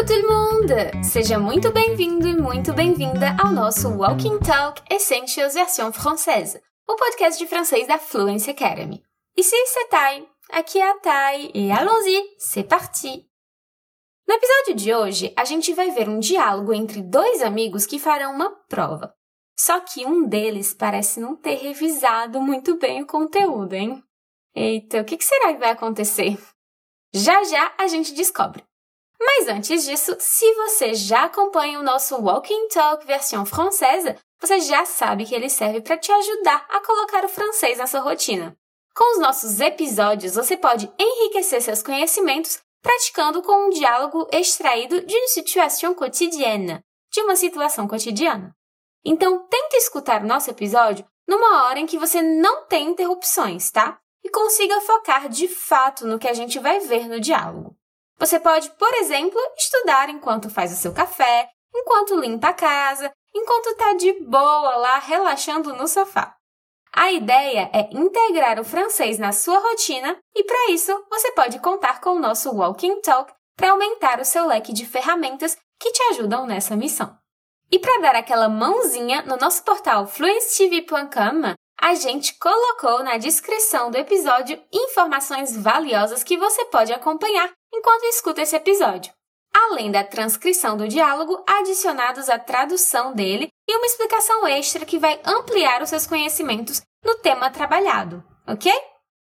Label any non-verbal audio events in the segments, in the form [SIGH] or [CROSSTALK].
Coucou tout le! Seja muito bem-vindo e muito bem-vinda ao nosso Walking Talk Essentials versão française, o podcast de francês da Fluency Academy. Ici c'est Tai, aqui é a Tai e allons-y, c'est parti! No episódio de hoje, a gente vai ver um diálogo entre dois amigos que farão uma prova. Só que um deles parece não ter revisado muito bem o conteúdo, hein? Eita, o que será que vai acontecer? Já já a gente descobre. Mas antes disso, se você já acompanha o nosso Walking Talk versão francesa, você já sabe que ele serve para te ajudar a colocar o francês na sua rotina. Com os nossos episódios, você pode enriquecer seus conhecimentos praticando com um diálogo extraído de uma situação cotidiana, de uma situação cotidiana. Então, tente escutar o nosso episódio numa hora em que você não tem interrupções, tá? E consiga focar de fato no que a gente vai ver no diálogo. Você pode, por exemplo, estudar enquanto faz o seu café, enquanto limpa a casa, enquanto está de boa lá relaxando no sofá. A ideia é integrar o francês na sua rotina e, para isso, você pode contar com o nosso Walking Talk para aumentar o seu leque de ferramentas que te ajudam nessa missão. E para dar aquela mãozinha, no nosso portal fluencetv.com, a gente colocou na descrição do episódio informações valiosas que você pode acompanhar enquanto escuta esse episódio. Além da transcrição do diálogo, adicionados a tradução dele e uma explicação extra que vai ampliar os seus conhecimentos no tema trabalhado, ok?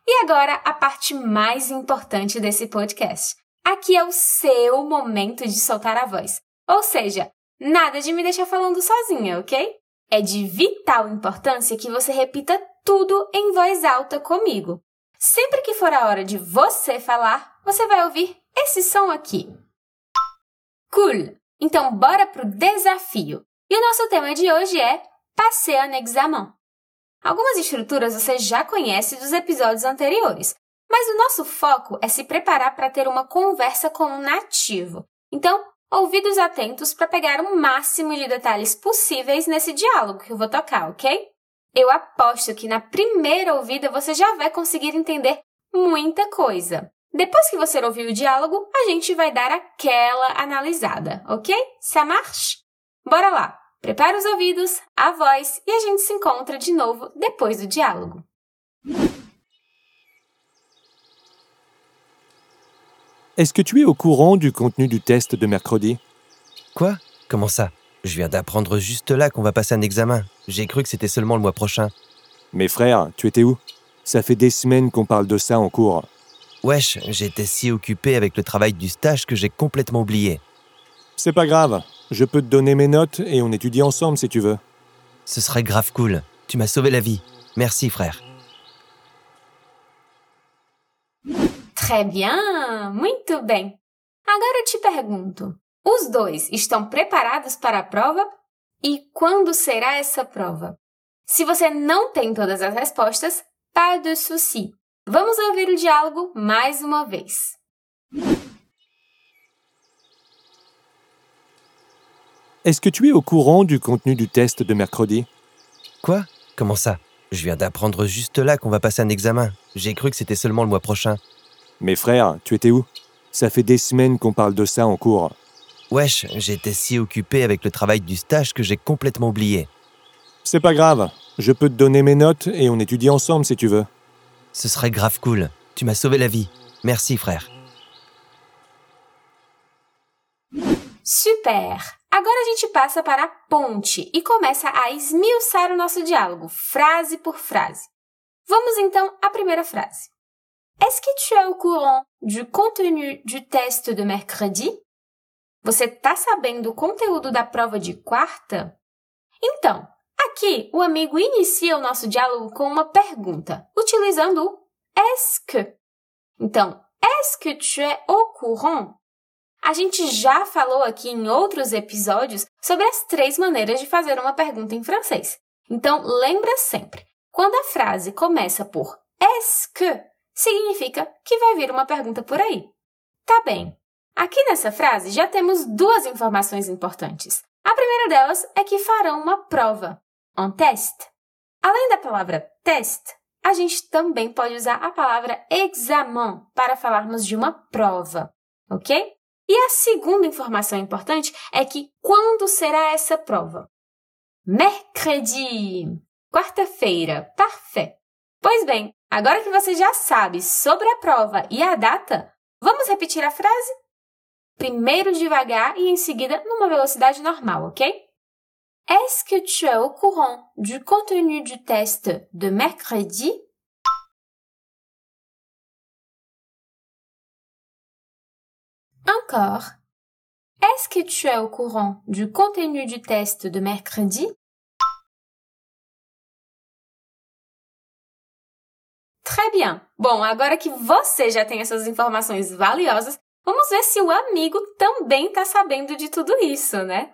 E agora a parte mais importante desse podcast. Aqui é o seu momento de soltar a voz. Ou seja, nada de me deixar falando sozinha, ok? É de vital importância que você repita tudo em voz alta comigo. Sempre que for a hora de você falar, você vai ouvir esse som aqui. Cool! Então, bora pro desafio. E o nosso tema de hoje é Passer un examen. Algumas estruturas você já conhece dos episódios anteriores, mas o nosso foco é se preparar para ter uma conversa com um nativo. Então, ouvidos atentos para pegar o máximo de detalhes possíveis nesse diálogo que eu vou tocar, ok? Eu aposto que na primeira ouvida você já vai conseguir entender muita coisa. Depois que você ouvir o diálogo, a gente vai dar aquela analisada, ok? Ça marche? Bora lá! Prepara os ouvidos, a voz e a gente se encontra de novo depois do diálogo. Est-ce que tu es au courant du contenu du test de mercredi? Quoi? Comment ça? Je viens d'apprendre juste là qu'on va passer un examen. J'ai cru que c'était seulement le mois prochain. Mes frères, tu étais où? Ça fait des semaines qu'on parle de ça en cours. Wesh, j'étais si occupé avec le travail du stage que j'ai complètement oublié. C'est pas grave, je peux te donner mes notes et on étudie ensemble si tu veux. Ce serait grave cool. Tu m'as sauvé la vie. Merci frère. Très bien, muito bem. Agora eu te pergunto: os dois estão preparados para a prova? E quando será essa prova? Se você não tem todas as respostas, pas de souci. Vamos ouvir o diálogo mais uma vez. Est-ce que tu es au courant du contenu du test de mercredi Quoi Comment ça Je viens d'apprendre juste là qu'on va passer un examen. J'ai cru que c'était seulement le mois prochain. Mes frères, tu étais où? Ça fait des semaines qu'on parle de ça en cours. Wesh, j'étais si occupé avec le travail du stage que j'ai complètement oublié. C'est pas grave, je peux te donner mes notes et on étudie ensemble si tu veux. Ce serait grave cool. Tu m'as sauvé la vie. Merci frère. Super! Agora a gente passa para a ponte e começa a esmiuçar o nosso diálogo, frase por frase. Vamos então à primeira frase. Est-ce que tu es au courant du contenu du test de mercredi? Você tá sabendo o conteúdo da prova de quarta? Então, aqui o amigo inicia o nosso diálogo com uma pergunta, utilizando o est-ce que. Então, est-ce que tu es au courant? A gente já falou aqui em outros episódios sobre as três maneiras de fazer uma pergunta em francês. Então, lembra sempre, quando a frase começa por est-ce que, significa que vai vir uma pergunta por aí. Tá bem. Aqui nessa frase já temos duas informações importantes. A primeira delas é que farão uma prova, um test. Além da palavra test, a gente também pode usar a palavra examen para falarmos de uma prova, ok? E a segunda informação importante é que quando será essa prova? Mercredi, quarta-feira. Parfait. Pois bem, agora que você já sabe sobre a prova e a data, vamos repetir a frase? Primeiro devagar e em seguida numa velocidade normal, ok? Est-ce que tu es au courant du contenu du test de mercredi? Encore. Est-ce que tu es au courant du contenu du test de mercredi? Très bien! Bom, agora que você já tem essas informações valiosas, vamos ver se o amigo também está sabendo de tudo isso, né?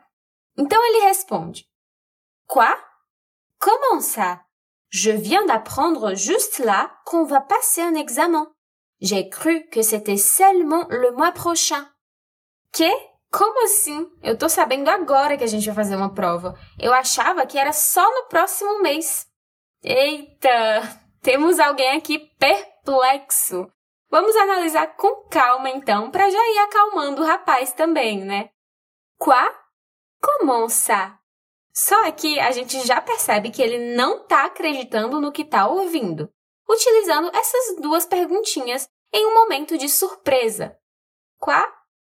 Então ele responde: Quoi? Comment ça? Je viens d'apprendre juste là qu'on va passer un examen. J'ai cru que c'était seulement le mois prochain. Que? Como assim? Eu tô sabendo agora que a gente vai fazer uma prova. Eu achava que era só no próximo mês. Eita! Temos alguém aqui perplexo. Vamos analisar com calma então, para já ir acalmando o rapaz também, né? Quoi? Comment ça? Só aqui a gente já percebe que ele não está acreditando no que está ouvindo, utilizando essas duas perguntinhas em um momento de surpresa. Quoi?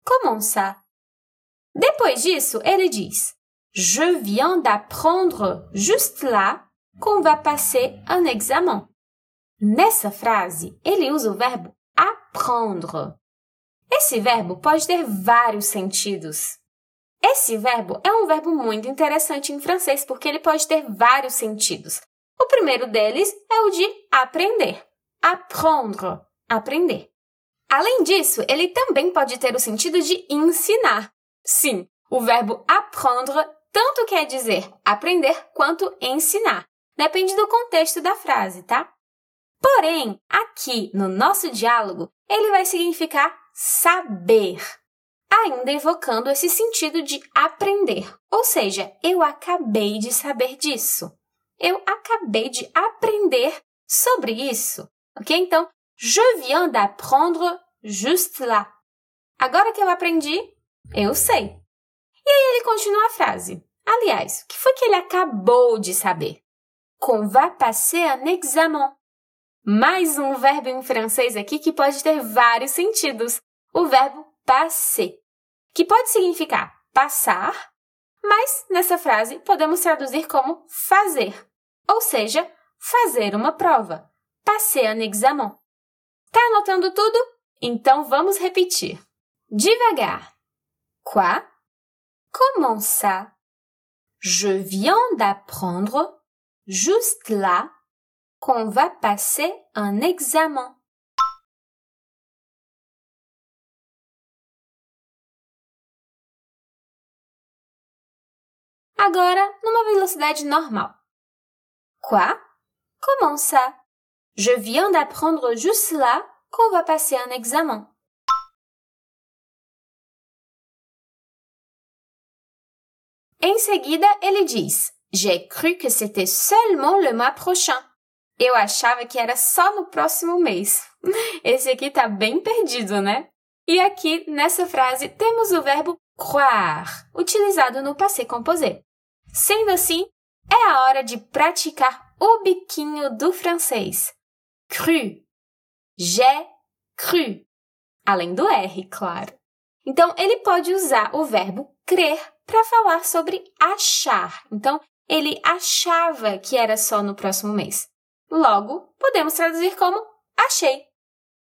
Comment ça? Depois disso, ele diz: Je viens d'apprendre juste là qu'on va passer un examen. Nessa frase, ele usa o verbo apprendre. Esse verbo pode ter vários sentidos. Esse verbo é um verbo muito interessante em francês porque ele pode ter vários sentidos. O primeiro deles é o de aprender. Apprendre, aprender. Além disso, ele também pode ter o sentido de ensinar. Sim, o verbo apprendre tanto quer dizer aprender quanto ensinar. Depende do contexto da frase, tá? Porém, aqui no nosso diálogo, ele vai significar saber, ainda evocando esse sentido de aprender. Ou seja, eu acabei de saber disso. Eu acabei de aprender sobre isso. Ok? Então, je viens d'apprendre juste là. Agora que eu aprendi, eu sei. E aí ele continua a frase. Aliás, o que foi que ele acabou de saber? Qu'on va passer un examen. Mais um verbo em francês aqui que pode ter vários sentidos. O verbo passer, que pode significar passar, mas nessa frase podemos traduzir como fazer, ou seja, fazer uma prova. Passer un examen. Tá anotando tudo? Então vamos repetir. Devagar. Quoi? Comment ça? Je viens d'apprendre juste là qu'on va passer un examen. Agora, numa velocidade normal. Quoi? Comment ça? Je viens d'apprendre juste là qu'on va passer un examen. Em seguida, ele J'ai cru que c'était seulement le mois prochain. Eu achava que era só no próximo mês. [LAUGHS] Esse aqui tá bem perdido, né? E aqui, nessa frase, temos o verbo croire, utilizado no passé composé. Sendo assim, é a hora de praticar o biquinho do francês. Cru. J'ai cru. Além do R, claro. Então, ele pode usar o verbo crer para falar sobre achar. Então, ele achava que era só no próximo mês. Logo, podemos traduzir como achei.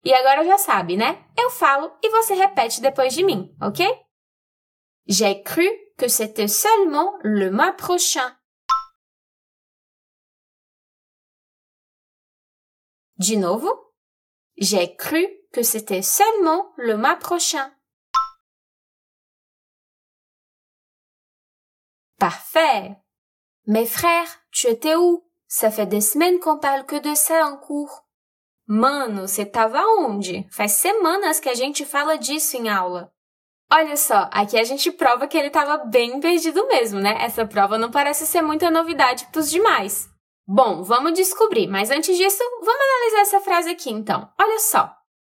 E agora já sabe, né? Eu falo e você repete depois de mim, ok? J'ai cru que c'était seulement le mois prochain. De novo. J'ai cru que c'était seulement le mois prochain. Parfait. Mes frères, tu étais où? Ça fait des semaines qu'on parle que de ça en cours. Mano, você tava onde? Faz semanas que a gente fala disso em aula. Olha só, aqui a gente prova que ele estava bem perdido mesmo, né? Essa prova não parece ser muita novidade para os demais. Bom, vamos descobrir, mas antes disso, vamos analisar essa frase aqui então. Olha só.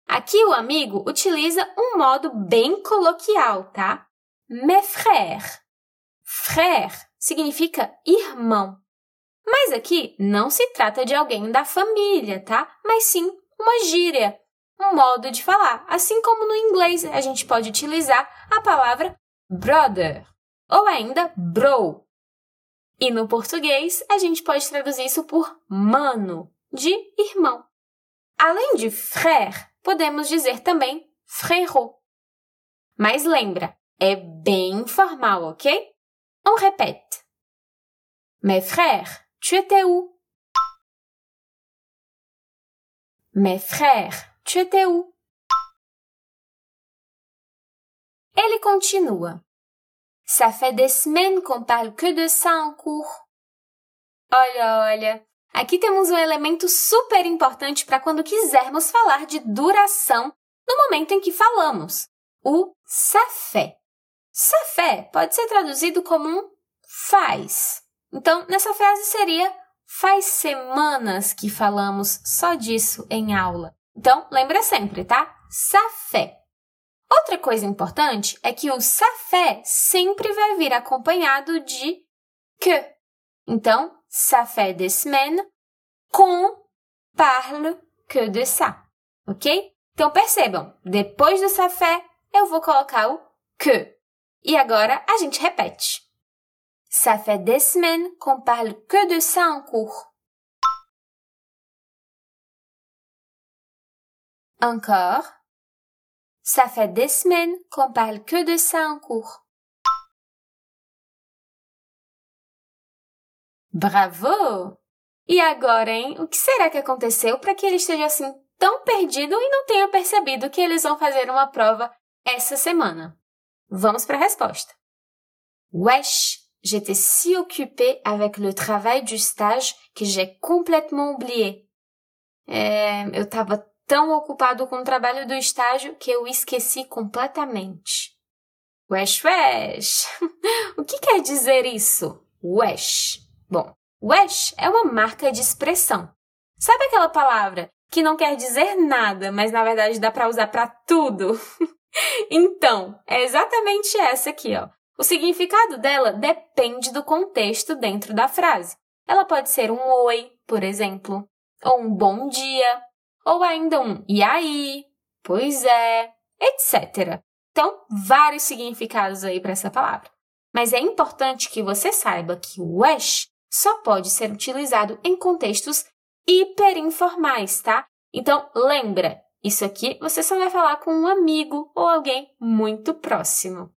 Aqui o amigo utiliza um modo bem coloquial, tá? Mes frères. Frère significa irmão. Mas aqui não se trata de alguém da família, tá? Mas sim uma gíria, um modo de falar. Assim como no inglês a gente pode utilizar a palavra brother ou ainda bro. E no português a gente pode traduzir isso por mano, de irmão. Além de frère, podemos dizer também frérot. Mas lembra, é bem formal, ok? On répète. Mes frères, tu étais où? Mes frères, tu étais où? Ele continua. Ça fait des semaines qu'on parle que de ça en cours. Olha, olha. Aqui temos um elemento super importante para quando quisermos falar de duração no momento em que falamos. O ça fait. Ça fait pode ser traduzido como um faz. Então, nessa frase seria Faz semanas que falamos só disso em aula. Então, lembra sempre, tá? Fait. Outra coisa importante é que o fait sempre vai vir acompanhado de que. Então, ça fait des semaines qu'on parle que de ça. Ok? Então percebam, depois do fait, eu vou colocar o que. E agora a gente repete. Ça fait des semaines qu'on parle que de ça en cours. Encore. Ça fait des semaines qu'on parle que de ça en cours. Bravo! E agora, hein? O que será que aconteceu para que ele esteja assim tão perdido e não tenha percebido que eles vão fazer uma prova essa semana? Vamos para a resposta. Wesh! J'étais si occupée avec le travail du stage que j'ai complètement oublié. É, eu estava tão ocupado com o trabalho do estágio que eu esqueci completamente. Wesh, wesh! [LAUGHS] o que quer dizer isso? Wesh. Bom, wesh é uma marca de expressão. Sabe aquela palavra que não quer dizer nada, mas na verdade dá para usar para tudo? [LAUGHS] então, é exatamente essa aqui, ó. O significado dela depende do contexto dentro da frase. Ela pode ser um oi, por exemplo, ou um bom dia, ou ainda um e aí, pois é, etc. Então, vários significados aí para essa palavra. Mas é importante que você saiba que o wesh só pode ser utilizado em contextos hiperinformais, tá? Então, lembra, isso aqui você só vai falar com um amigo ou alguém muito próximo.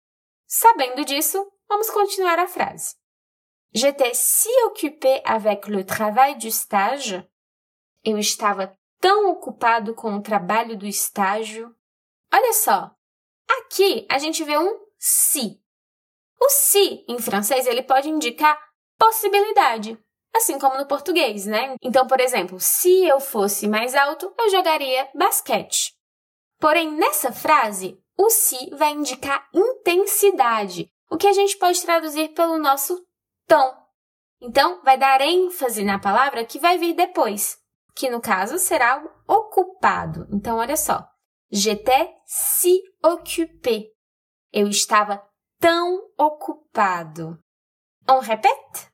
Sabendo disso, vamos continuar a frase. J'étais si occupée avec le travail du stage. Eu estava tão ocupado com o trabalho do estágio. Olha só, aqui a gente vê um si. O si, em francês, ele pode indicar possibilidade, assim como no português, né? Então, por exemplo, se eu fosse mais alto, eu jogaria basquete. Porém, nessa frase, o si vai indicar intensidade, o que a gente pode traduzir pelo nosso tão. Então, vai dar ênfase na palavra que vai vir depois, que no caso será o ocupado. Então, olha só. J'étais si occupé. Eu estava tão ocupado. On répète?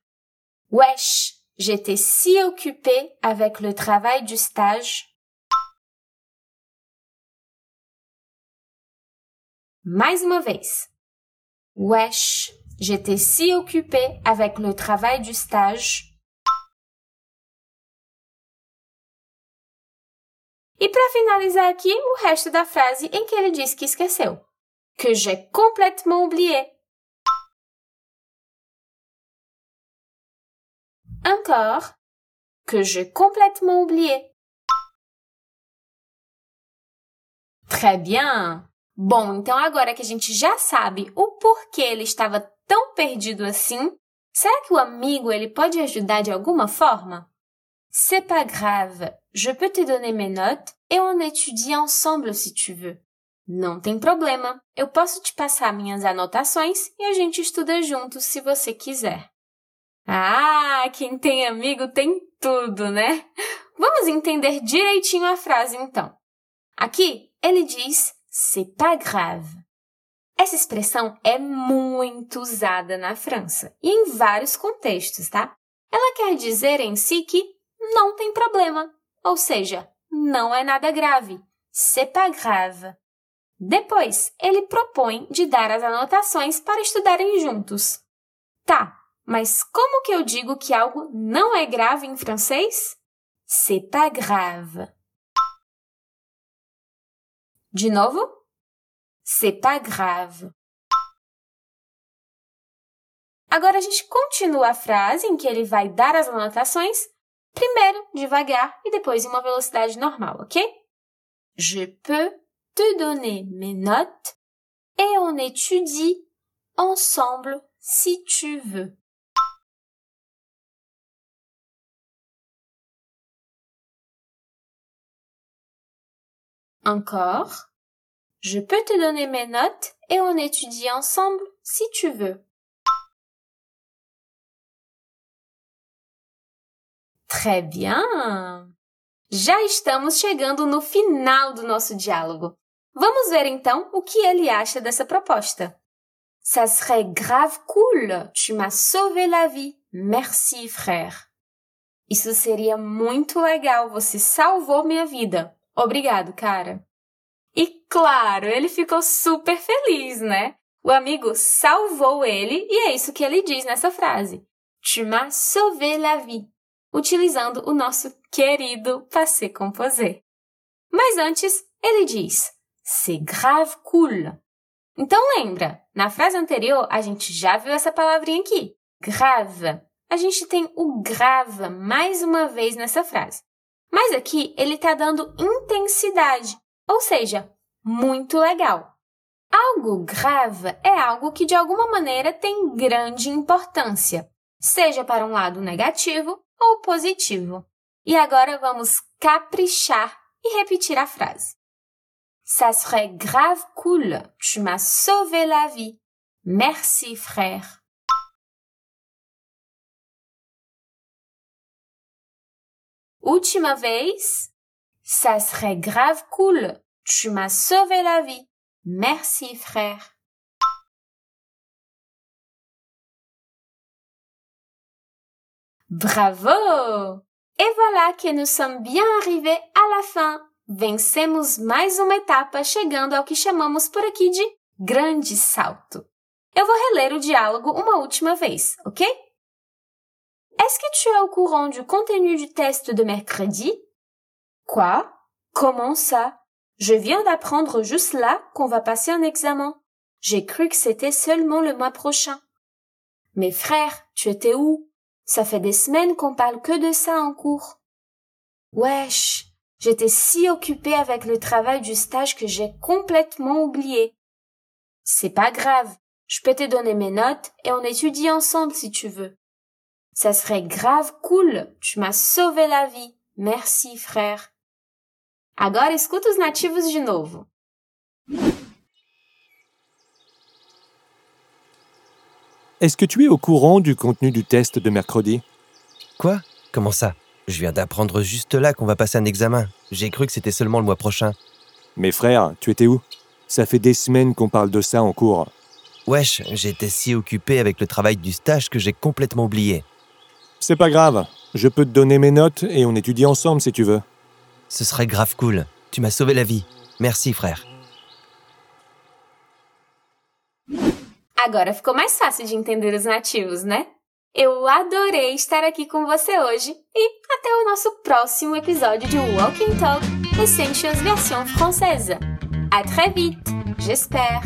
Wesh, j'étais si occupé avec le travail du stage Mais uma vez. Wesh, j'étais si occupée avec le travail du stage. E para finalizar aqui, o resto da frase em que ele diz que esqueceu. Que j'ai complètement oublié. Encore. Que j'ai complètement oublié. Très bien. Bom, então agora que a gente já sabe o porquê ele estava tão perdido assim, será que o amigo ele pode ajudar de alguma forma? C'est pas grave, je peux te donner mes notes et on étudie ensemble si tu veux. Não tem problema, eu posso te passar minhas anotações e a gente estuda juntos se você quiser. Ah, quem tem amigo tem tudo, né? Vamos entender direitinho a frase então. Aqui ele diz c'est pas grave. Essa expressão é muito usada na França e em vários contextos, tá? Ela quer dizer em si que não tem problema, ou seja, não é nada grave. C'est pas grave. Depois, ele propõe de dar as anotações para estudarem juntos. Tá, mas como que eu digo que algo não é grave em francês? C'est pas grave. De novo? C'est pas grave. Agora a gente continua a frase em que ele vai dar as anotações, primeiro devagar e depois em uma velocidade normal, ok? Je peux te donner mes notes et on étudie ensemble si tu veux. Encore. Je peux te donner mes notes et on étudie ensemble si tu veux. Très bien! Já estamos chegando no final do nosso diálogo. Vamos ver então o que ele acha dessa proposta. Ça serait grave cool. Tu m'as sauvé la vie. Merci, frère. Isso seria muito legal. Você salvou minha vida. Obrigado, cara. E claro, ele ficou super feliz, né? O amigo salvou ele e é isso que ele diz nessa frase. Tu m'as sauvé la vie, utilizando o nosso querido passé composé. Mas antes, ele diz c'est grave cool. Então lembra, na frase anterior a gente já viu essa palavrinha aqui, grave. A gente tem o grave mais uma vez nessa frase. Mas aqui ele está dando intensidade, ou seja, muito legal. Algo grave é algo que de alguma maneira tem grande importância, seja para um lado negativo ou positivo. E agora vamos caprichar e repetir a frase. Ça serait grave cool. Tu m'as sauvé la vie. Merci, frère. Última vez. Ça serait grave cool. Tu m'as sauvé la vie. Merci, frère. Bravo! Et voilà que nous sommes bien arrivés à la fin. Vencemos mais uma etapa, chegando ao que chamamos por aqui de grande salto. Eu vou reler o diálogo uma última vez, ok? Est-ce que tu es au courant du contenu du test de mercredi? Quoi? Comment ça? Je viens d'apprendre juste là qu'on va passer un examen. J'ai cru que c'était seulement le mois prochain. Mais frère, tu étais où? Ça fait des semaines qu'on parle que de ça en cours. Wesh, j'étais si occupée avec le travail du stage que j'ai complètement oublié. C'est pas grave, je peux te donner mes notes et on étudie ensemble si tu veux. Ça serait grave cool, tu m'as sauvé la vie. Merci, frère. Agora escuta os nativos de novo. Est-ce que tu es au courant du contenu du test de mercredi? Quoi? Comment ça? Je viens d'apprendre juste là qu'on va passer un examen. J'ai cru que c'était seulement le mois prochain. Mes frères, tu étais où? Ça fait des semaines qu'on parle de ça en cours. Wesh, j'étais si occupé avec le travail du stage que j'ai complètement oublié. C'est pas grave, je peux te donner mes notes et on étudie ensemble si tu veux. Ce serait grave cool. Tu m'as sauvé la vie. Merci, frère. Agora ficou mais fácil de entender os nativos, né? Eu adorei estar aqui com você hoje e até o nosso próximo episódio de Walking Talk Essentials version française. À très vite, j'espère.